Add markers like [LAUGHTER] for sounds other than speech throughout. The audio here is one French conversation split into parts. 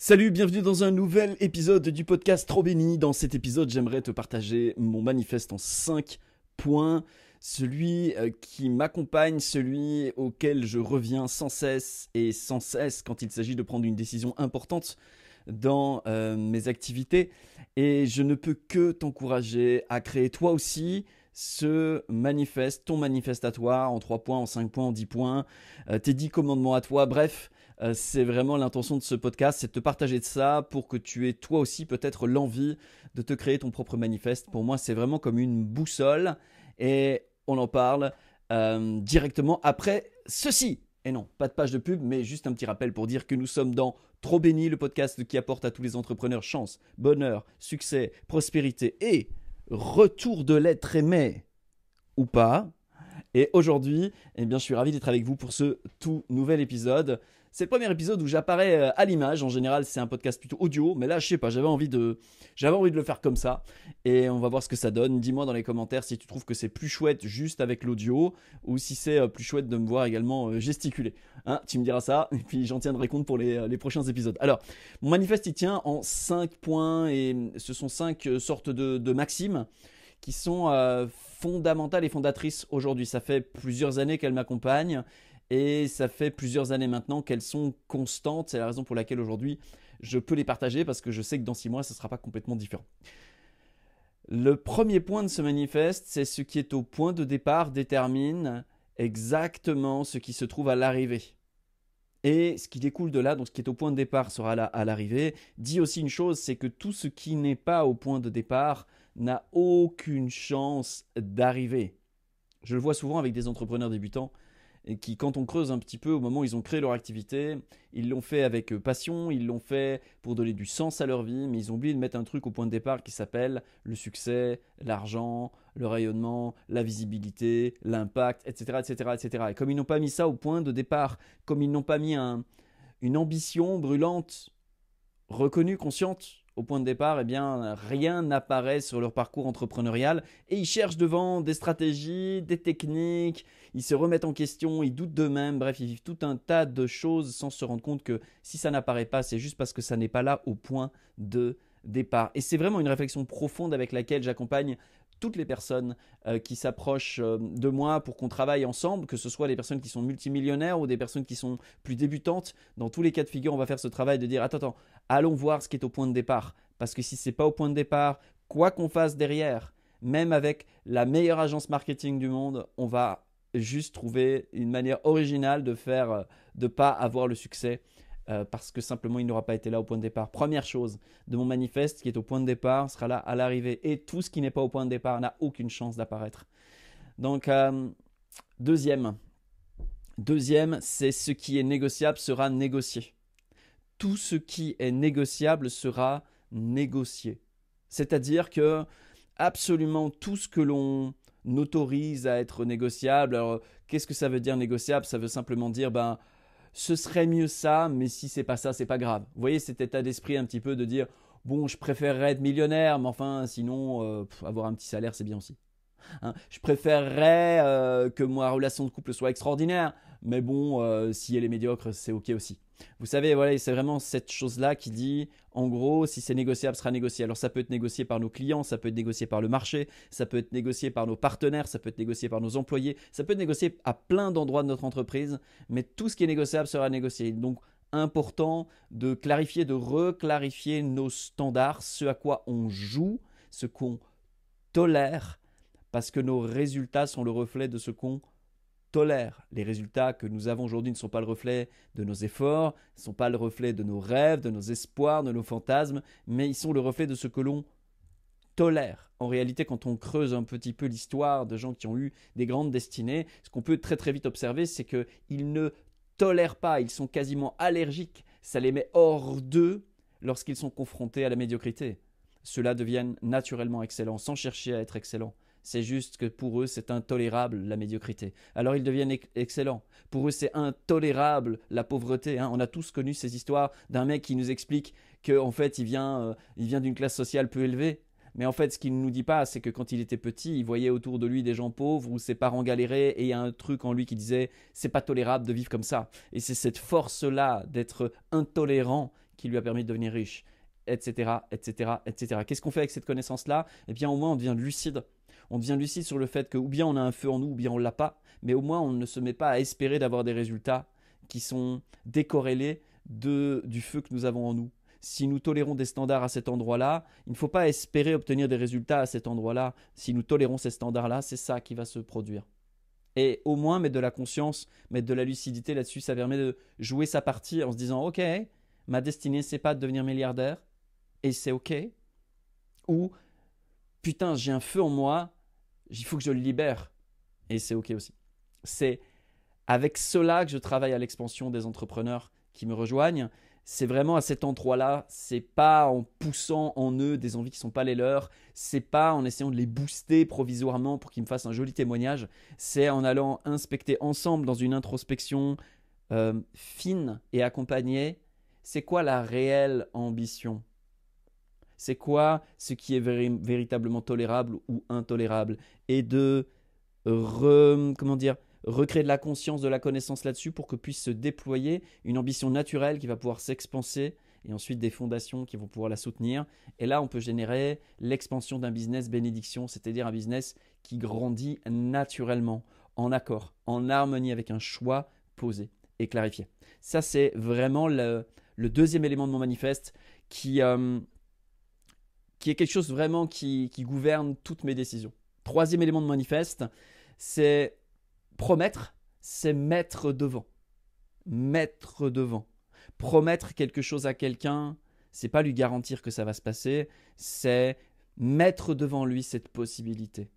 Salut, bienvenue dans un nouvel épisode du podcast Trop Béni. Dans cet épisode, j'aimerais te partager mon manifeste en 5 points. Celui euh, qui m'accompagne, celui auquel je reviens sans cesse et sans cesse quand il s'agit de prendre une décision importante dans euh, mes activités. Et je ne peux que t'encourager à créer toi aussi ce manifeste, ton manifeste à toi, en 3 points, en 5 points, en 10 points, euh, tes 10 commandements à toi, bref, euh, c'est vraiment l'intention de ce podcast, c'est de te partager de ça pour que tu aies toi aussi peut-être l'envie de te créer ton propre manifeste. Pour moi, c'est vraiment comme une boussole et on en parle euh, directement après ceci. Et non, pas de page de pub, mais juste un petit rappel pour dire que nous sommes dans Trop Béni, le podcast qui apporte à tous les entrepreneurs chance, bonheur, succès, prospérité et retour de l'être aimé ou pas. Et aujourd'hui, eh bien, je suis ravi d'être avec vous pour ce tout nouvel épisode. C'est le premier épisode où j'apparais euh, à l'image. En général, c'est un podcast plutôt audio, mais là, je sais pas, j'avais envie de, j'avais envie de le faire comme ça. Et on va voir ce que ça donne. Dis-moi dans les commentaires si tu trouves que c'est plus chouette juste avec l'audio ou si c'est euh, plus chouette de me voir également euh, gesticuler. Hein, tu me diras ça, [LAUGHS] et puis j'en tiendrai compte pour les, prochains épisodes. Alors, mon manifeste, il tient en 5 points, et ce sont 5 sortes de, maximes qui sont fondamentales et fondatrices aujourd'hui. Ça fait plusieurs années qu'elles m'accompagnent et ça fait plusieurs années maintenant qu'elles sont constantes. C'est la raison pour laquelle aujourd'hui je peux les partager parce que je sais que dans six mois, ce ne sera pas complètement différent. Le premier point de ce manifeste, c'est ce qui est au point de départ détermine exactement ce qui se trouve à l'arrivée. Et ce qui découle de là, donc ce qui est au point de départ sera là à l'arrivée, dit aussi une chose, c'est que tout ce qui n'est pas au point de départ n'a aucune chance d'arriver. Je le vois souvent avec des entrepreneurs débutants et qui, quand on creuse un petit peu au moment où ils ont créé leur activité, ils l'ont fait avec euh, passion, ils l'ont fait pour donner du sens à leur vie, mais ils ont oublié de mettre un truc au point de départ qui s'appelle le succès, l'argent, le rayonnement, la visibilité, l'impact, etc., etc., etc. Et comme ils n'ont pas mis ça au point de départ, comme ils n'ont pas mis une ambition brûlante, reconnue, consciente, au point de départ, eh bien, rien n'apparaît sur leur parcours entrepreneurial et ils cherchent devant des stratégies, des techniques, ils se remettent en question, ils doutent d'eux-mêmes, bref, ils vivent tout un tas de choses sans se rendre compte que si ça n'apparaît pas, c'est juste parce que ça n'est pas là au point de départ. Et c'est vraiment une réflexion profonde avec laquelle j'accompagne toutes les personnes euh, qui s'approchent euh, de moi pour qu'on travaille ensemble, que ce soit des personnes qui sont multimillionnaires ou des personnes qui sont plus débutantes. Dans tous les cas de figure, on va faire ce travail de dire attends, attends, allons voir ce qui est au point de départ. Parce que si ce n'est pas au point de départ, quoi qu'on fasse derrière, même avec la meilleure agence marketing du monde, on va juste trouver une manière originale de faire, euh, de pas avoir le succès euh, parce que simplement il n'aura pas été là au point de départ. Première chose de mon manifeste qui est au point de départ sera là à l'arrivée et tout ce qui n'est pas au point de départ n'a aucune chance d'apparaître. Donc euh, deuxième, deuxième, c'est ce qui est négociable sera négocié. Tout ce qui est négociable sera négocié. C'est-à-dire que absolument tout ce que l'on autorise à être négociable. Alors, qu'est-ce que ça veut dire négociable? Ça veut simplement dire, ben, ce serait mieux ça, mais si c'est pas ça, c'est pas grave. Vous voyez cet état d'esprit un petit peu de dire bon, je préférerais être millionnaire, mais enfin, sinon, euh, avoir un petit salaire, c'est bien aussi. Hein. je préférerais euh, que ma relation de couple soit extraordinaire, mais bon, euh, si elle est médiocre, c'est ok aussi. Vous savez, voilà, c'est vraiment cette chose-là qui dit, en gros, si c'est négociable, sera négocié. Alors ça peut être négocié par nos clients, ça peut être négocié par le marché, ça peut être négocié par nos partenaires, ça peut être négocié par nos employés, ça peut être négocié à plein d'endroits de notre entreprise, mais tout ce qui est négociable sera négocié. Donc important de clarifier, de reclarifier nos standards, ce à quoi on joue, ce qu'on tolère, parce que nos résultats sont le reflet de ce qu'on tolère. Les résultats que nous avons aujourd'hui ne sont pas le reflet de nos efforts, ne sont pas le reflet de nos rêves, de nos espoirs, de nos fantasmes, mais ils sont le reflet de ce que l'on tolère. En réalité, quand on creuse un petit peu l'histoire de gens qui ont eu des grandes destinées, ce qu'on peut très très vite observer, c'est qu'ils ne tolèrent pas, ils sont quasiment allergiques, ça les met hors d'eux lorsqu'ils sont confrontés à la médiocrité. Ceux-là deviennent naturellement excellents sans chercher à être excellents. C'est juste que pour eux, c'est intolérable la médiocrité. Alors ils deviennent excellents. Pour eux, c'est intolérable la pauvreté. Hein. On a tous connu ces histoires d'un mec qui nous explique qu'en fait, il vient, euh, vient d'une classe sociale peu élevée. Mais en fait, ce qu'il ne nous dit pas, c'est que quand il était petit, il voyait autour de lui des gens pauvres ou ses parents galéraient et il y a un truc en lui qui disait c'est pas tolérable de vivre comme ça. Et c'est cette force-là d'être intolérant qui lui a permis de devenir riche, etc., etc., etc. Qu'est-ce qu'on fait avec cette connaissance-là? Eh bien, au moins, on devient lucide. On devient lucide sur le fait que ou bien on a un feu en nous, ou bien on l'a pas, mais au moins on ne se met pas à espérer d'avoir des résultats qui sont décorrélés de, du feu que nous avons en nous. Si nous tolérons des standards à cet endroit-là, il ne faut pas espérer obtenir des résultats à cet endroit-là. Si nous tolérons ces standards-là, c'est ça qui va se produire. Et au moins mettre de la conscience, mettre de la lucidité là-dessus, ça permet de jouer sa partie en se disant Ok, ma destinée, c'est pas de devenir milliardaire, et c'est ok. Ou Putain, j'ai un feu en moi, il faut que je le libère, et c'est ok aussi. C'est avec cela que je travaille à l'expansion des entrepreneurs qui me rejoignent. C'est vraiment à cet endroit-là, c'est pas en poussant en eux des envies qui sont pas les leurs, c'est pas en essayant de les booster provisoirement pour qu'ils me fassent un joli témoignage, c'est en allant inspecter ensemble dans une introspection euh, fine et accompagnée, c'est quoi la réelle ambition? C'est quoi ce qui est véritablement tolérable ou intolérable? Et de comment dire, recréer de la conscience, de la connaissance là-dessus pour que puisse se déployer une ambition naturelle qui va pouvoir s'expanser et ensuite des fondations qui vont pouvoir la soutenir. Et là, on peut générer l'expansion d'un business bénédiction, c'est-à-dire un business qui grandit naturellement, en accord, en harmonie avec un choix posé et clarifié. Ça, c'est vraiment le, deuxième élément de mon manifeste qui, euh, qui est quelque chose vraiment qui, gouverne toutes mes décisions. Troisième élément de manifeste, c'est Promettre, c'est mettre devant. Mettre devant. Promettre quelque chose à quelqu'un, c'est pas lui garantir que ça va se passer, c'est mettre devant lui cette possibilité.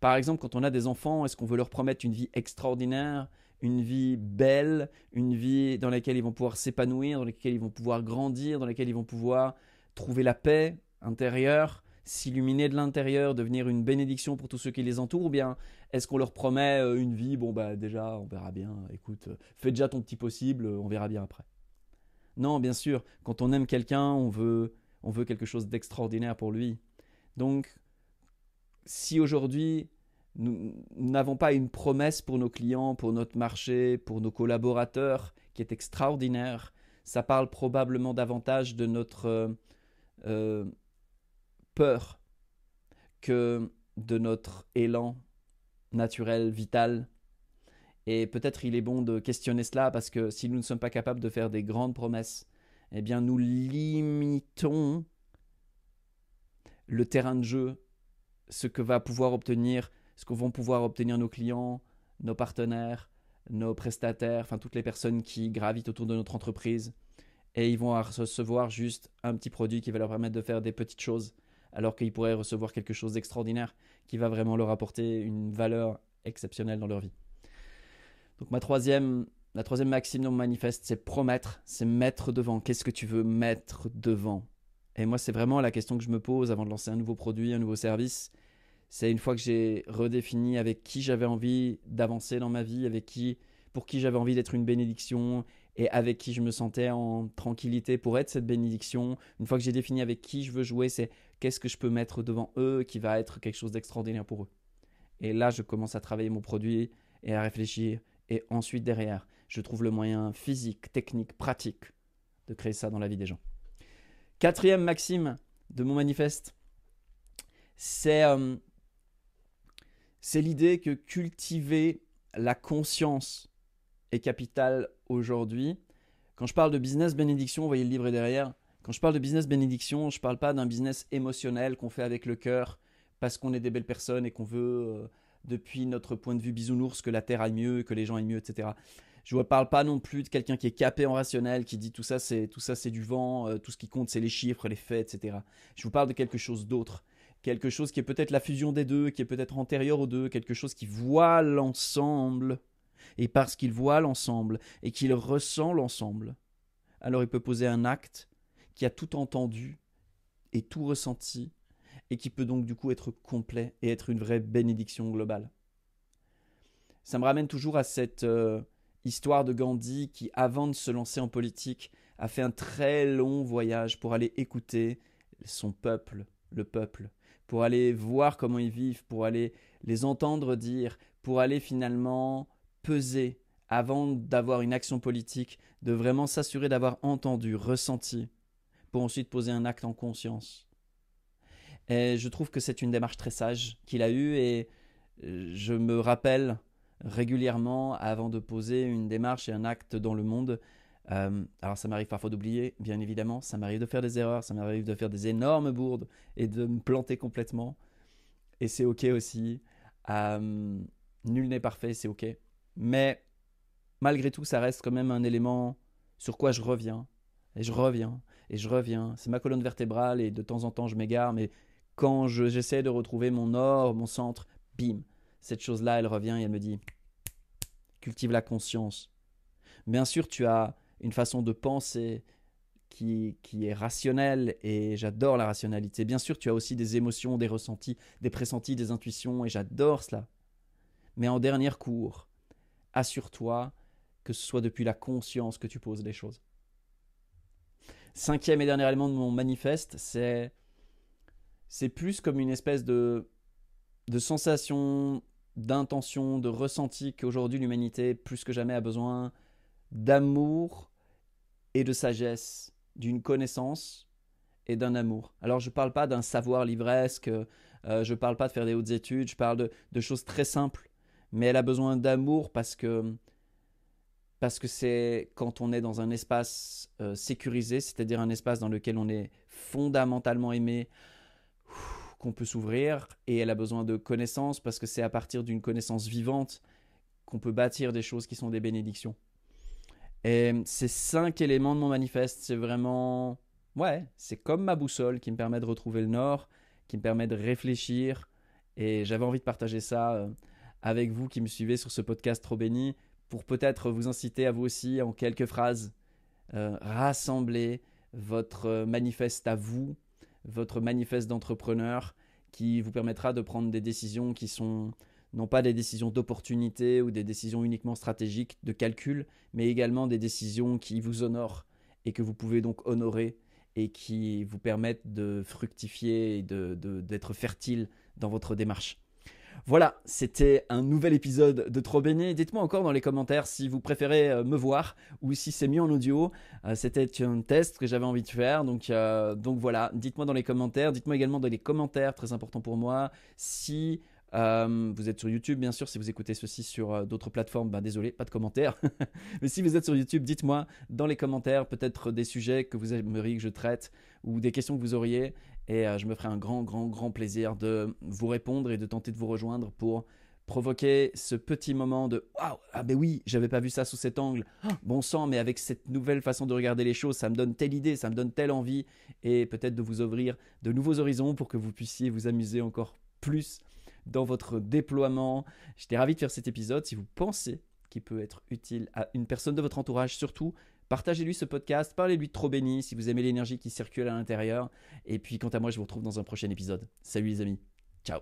Par exemple, quand on a des enfants, est-ce qu'on veut leur promettre une vie extraordinaire, une vie belle, une vie dans laquelle ils vont pouvoir s'épanouir, dans laquelle ils vont pouvoir grandir, dans laquelle ils vont pouvoir trouver la paix intérieure, s'illuminer de l'intérieur, devenir une bénédiction pour tous ceux qui les entourent, ou bien est-ce qu'on leur promet euh, une vie Bon, bah déjà, on verra bien. Écoute, euh, fais déjà ton petit possible, euh, on verra bien après. Non, bien sûr, quand on aime quelqu'un, on veut, on veut quelque chose d'extraordinaire pour lui. Donc, si aujourd'hui, nous n'avons pas une promesse pour nos clients, pour notre marché, pour nos collaborateurs qui est extraordinaire, ça parle probablement davantage de notre peur que de notre élan naturel, vital. Et peut-être il est bon de questionner cela parce que si nous ne sommes pas capables de faire des grandes promesses, eh bien nous limitons le terrain de jeu, ce que va pouvoir obtenir, ce que vont pouvoir obtenir nos clients, nos partenaires, nos prestataires, enfin toutes les personnes qui gravitent autour de notre entreprise. Et ils vont recevoir juste un petit produit qui va leur permettre de faire des petites choses alors qu'ils pourraient recevoir quelque chose d'extraordinaire qui va vraiment leur apporter une valeur exceptionnelle dans leur vie. Donc ma troisième, la troisième maxime mon manifeste, c'est promettre, c'est mettre devant. Qu'est-ce que tu veux mettre devant? Et moi, c'est vraiment la question que je me pose avant de lancer un nouveau produit, un nouveau service. C'est une fois que j'ai redéfini avec qui j'avais envie d'avancer dans ma vie, avec qui, pour qui j'avais envie d'être une bénédiction et avec qui je me sentais en tranquillité pour être cette bénédiction. Une fois que j'ai défini avec qui je veux jouer, c'est qu'est-ce que je peux mettre devant eux qui va être quelque chose d'extraordinaire pour eux. Et là, je commence à travailler mon produit et à réfléchir. Et ensuite, derrière, je trouve le moyen physique, technique, pratique de créer ça dans la vie des gens. Quatrième maxime de mon manifeste, c'est euh, l'idée que cultiver la conscience est capital aujourd'hui. Quand je parle de business bénédiction, vous voyez le livre est derrière, quand je parle de business bénédiction, je ne parle pas d'un business émotionnel qu'on fait avec le cœur parce qu'on est des belles personnes et qu'on veut, euh, depuis notre point de vue bisounours, que la terre aille mieux, que les gens aillent mieux, etc. Je ne parle pas non plus de quelqu'un qui est capé en rationnel, qui dit tout ça c'est tout ça c'est du vent, euh, tout ce qui compte c'est les chiffres, les faits, etc. Je vous parle de quelque chose d'autre, quelque chose qui est peut-être la fusion des deux, qui est peut-être antérieur aux deux, quelque chose qui voit l'ensemble. Et parce qu'il voit l'ensemble et qu'il ressent l'ensemble, alors il peut poser un acte qui a tout entendu et tout ressenti, et qui peut donc du coup être complet et être une vraie bénédiction globale. Ça me ramène toujours à cette euh, histoire de Gandhi qui, avant de se lancer en politique, a fait un très long voyage pour aller écouter son peuple, le peuple, pour aller voir comment ils vivent, pour aller les entendre dire, pour aller finalement peser, avant d'avoir une action politique, de vraiment s'assurer d'avoir entendu, ressenti, pour ensuite poser un acte en conscience. Et je trouve que c'est une démarche très sage qu'il a eue et euh, je me rappelle régulièrement avant de poser une démarche et un acte dans le monde. Euh, alors ça m'arrive parfois d'oublier, bien évidemment, ça m'arrive de faire des erreurs, ça m'arrive de faire des énormes bourdes et de me planter complètement. Et c'est ok aussi. Euh, nul n'est parfait, c'est ok. Mais malgré tout, ça reste quand même un élément sur quoi je reviens. Et je reviens, et je reviens. C'est ma colonne vertébrale, et de temps en temps, je m'égare, mais quand j'essaie de retrouver mon nord, mon centre, bim, cette chose-là, elle revient et elle me dit cultive la conscience. Bien sûr, tu as une façon de penser qui, qui est rationnelle et j'adore la rationalité. Bien sûr, tu as aussi des émotions, des ressentis, des pressentis, des intuitions et j'adore cela. Mais en dernière cours, assure-toi que ce soit depuis la conscience que tu poses les choses. Cinquième et dernier élément de mon manifeste, c'est c'est plus comme une espèce de, de sensation, d'intention, de ressenti qu'aujourd'hui l'humanité, plus que jamais, a besoin d'amour et de sagesse, d'une connaissance et d'un amour. Alors je ne parle pas d'un savoir livresque, euh, je ne parle pas de faire des hautes études, je parle de, choses très simples, mais elle a besoin d'amour parce que parce que c'est quand on est dans un espace euh, sécurisé, c'est-à-dire un espace dans lequel on est fondamentalement aimé, qu'on peut s'ouvrir et elle a besoin de connaissances parce que c'est à partir d'une connaissance vivante qu'on peut bâtir des choses qui sont des bénédictions. Et ces cinq éléments de mon manifeste, c'est vraiment... Ouais, c'est comme ma boussole qui me permet de retrouver le nord, qui me permet de réfléchir. Et j'avais envie de partager ça euh, avec vous qui me suivez sur ce podcast trop béni, pour peut-être vous inciter à vous aussi, en quelques phrases, euh, rassembler votre manifeste à vous, votre manifeste d'entrepreneur qui vous permettra de prendre des décisions qui sont non pas des décisions d'opportunité ou des décisions uniquement stratégiques de calcul, mais également des décisions qui vous honorent et que vous pouvez donc honorer et qui vous permettent de fructifier et d'être de, fertile dans votre démarche. Voilà, c'était un nouvel épisode de Trop Béni. Dites-moi encore dans les commentaires si vous préférez euh, me voir ou si c'est mieux en audio. Euh, c'était un test que j'avais envie de faire. Donc, euh, donc voilà, dites-moi dans les commentaires. Dites-moi également dans les commentaires, très important pour moi, si vous êtes sur YouTube, bien sûr. Si vous écoutez ceci sur d'autres plateformes, ben désolé, pas de commentaires. [LAUGHS] Mais si vous êtes sur YouTube, dites-moi dans les commentaires peut-être des sujets que vous aimeriez que je traite ou des questions que vous auriez. Et euh, je me ferai un grand, grand, grand plaisir de vous répondre et de tenter de vous rejoindre pour provoquer ce petit moment de waouh! Ah ben oui j'avais pas vu ça sous cet angle. Ah, bon sang mais avec cette nouvelle façon de regarder les choses ça me donne telle idée ça me donne telle envie. Et peut-être de vous ouvrir de nouveaux horizons pour que vous puissiez vous amuser encore plus dans votre déploiement. J'étais ravi de faire cet épisode. Si vous pensez qu'il peut être utile à une personne de votre entourage surtout Partagez-lui ce podcast, parlez-lui de trop béni si vous aimez l'énergie qui circule à l'intérieur. Et puis quant à moi, je vous retrouve dans un prochain épisode. Salut les amis. Ciao.